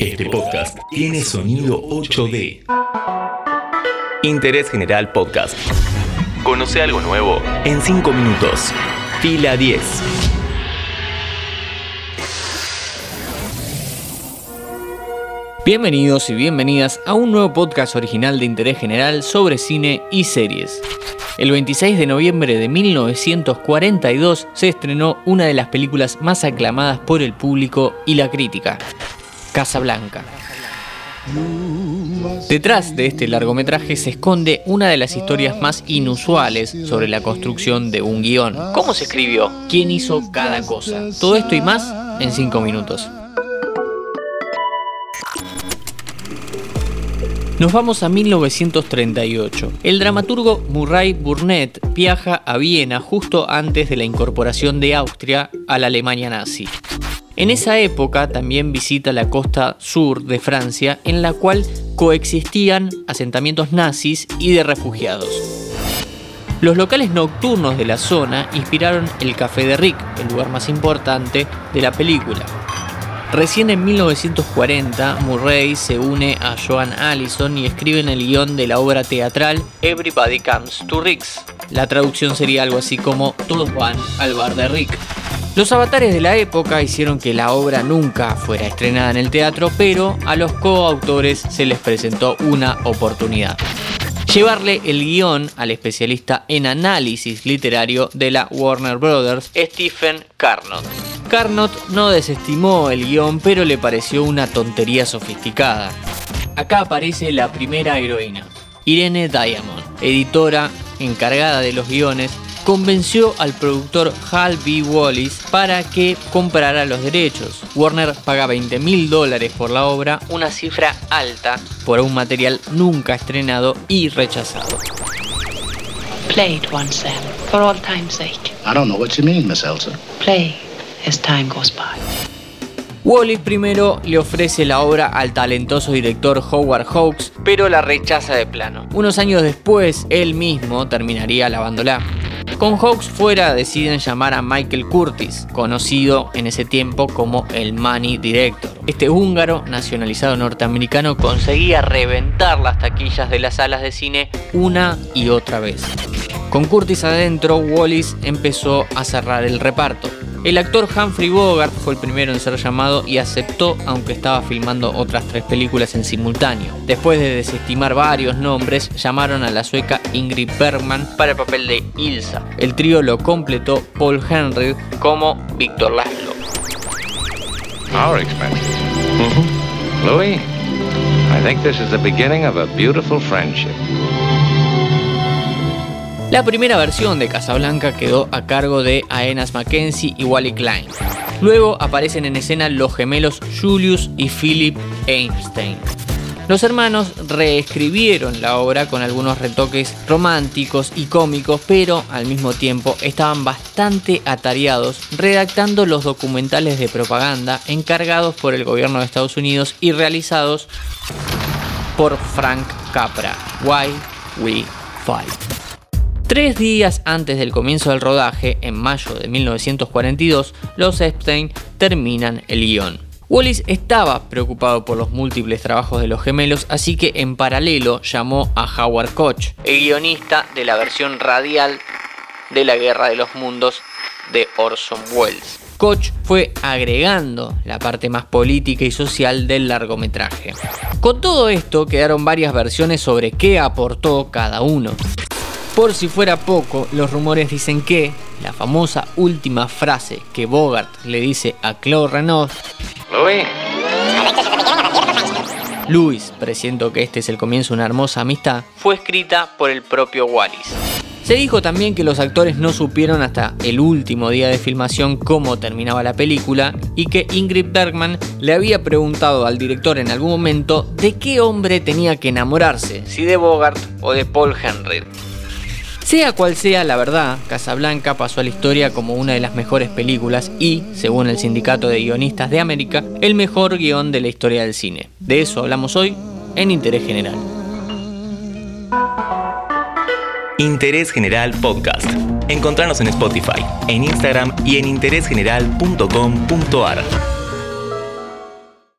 Este podcast tiene sonido 8D. Interés General Podcast. Conoce algo nuevo en 5 minutos. Fila 10. Bienvenidos y bienvenidas a un nuevo podcast original de interés general sobre cine y series. El 26 de noviembre de 1942 se estrenó una de las películas más aclamadas por el público y la crítica, Casablanca. Detrás de este largometraje se esconde una de las historias más inusuales sobre la construcción de un guion. ¿Cómo se escribió? ¿Quién hizo cada cosa? Todo esto y más en 5 minutos. Nos vamos a 1938. El dramaturgo Murray Burnett viaja a Viena justo antes de la incorporación de Austria a la Alemania nazi. En esa época también visita la costa sur de Francia en la cual coexistían asentamientos nazis y de refugiados. Los locales nocturnos de la zona inspiraron el Café de Rick, el lugar más importante de la película. Recién en 1940, Murray se une a Joan Allison y escriben el guion de la obra teatral Everybody Comes to Rick's. La traducción sería algo así como Todos van al bar de Rick. Los avatares de la época hicieron que la obra nunca fuera estrenada en el teatro, pero a los coautores se les presentó una oportunidad llevarle el guion al especialista en análisis literario de la Warner Brothers, Stephen Carnot. Carnot no desestimó el guion, pero le pareció una tontería sofisticada. Acá aparece la primera heroína, Irene Diamond, editora encargada de los guiones convenció al productor Hal B. Wallis para que comprara los derechos. Warner paga 20 mil dólares por la obra, una cifra alta por un material nunca estrenado y rechazado. Play it once then, for all time's sake. I don't know what you mean, Miss Elsa. Play as time goes by. Wallis primero le ofrece la obra al talentoso director Howard Hawks, pero la rechaza de plano. Unos años después, él mismo terminaría lavándola. Con Hawks fuera deciden llamar a Michael Curtis, conocido en ese tiempo como el Money Director. Este húngaro, nacionalizado norteamericano, conseguía reventar las taquillas de las salas de cine una y otra vez. Con Curtis adentro, Wallis empezó a cerrar el reparto. El actor Humphrey Bogart fue el primero en ser llamado y aceptó aunque estaba filmando otras tres películas en simultáneo. Después de desestimar varios nombres, llamaron a la sueca Ingrid Bergman para el papel de Ilsa. El trío lo completó Paul Henry como Víctor Laszlo. Our expenses. Louis, I think this is the beginning of a beautiful friendship. La primera versión de Casablanca quedó a cargo de Aenas Mackenzie y Wally Klein. Luego aparecen en escena los gemelos Julius y Philip Einstein. Los hermanos reescribieron la obra con algunos retoques románticos y cómicos, pero al mismo tiempo estaban bastante atareados redactando los documentales de propaganda encargados por el gobierno de Estados Unidos y realizados por Frank Capra. Why We Fight. Tres días antes del comienzo del rodaje, en mayo de 1942, los Epstein terminan el guion. Wallis estaba preocupado por los múltiples trabajos de los gemelos, así que en paralelo llamó a Howard Koch, el guionista de la versión radial de La Guerra de los Mundos de Orson Welles. Koch fue agregando la parte más política y social del largometraje. Con todo esto quedaron varias versiones sobre qué aportó cada uno. Por si fuera poco, los rumores dicen que la famosa última frase que Bogart le dice a Claude Renaud Louis, Luis, presiento que este es el comienzo de una hermosa amistad, fue escrita por el propio Wallis. Se dijo también que los actores no supieron hasta el último día de filmación cómo terminaba la película y que Ingrid Bergman le había preguntado al director en algún momento de qué hombre tenía que enamorarse, si de Bogart o de Paul Henry. Sea cual sea la verdad, Casablanca pasó a la historia como una de las mejores películas y, según el Sindicato de Guionistas de América, el mejor guion de la historia del cine. De eso hablamos hoy en Interés General. Interés General Podcast. Encontrarnos en Spotify, en Instagram y en interésgeneral.com.ar.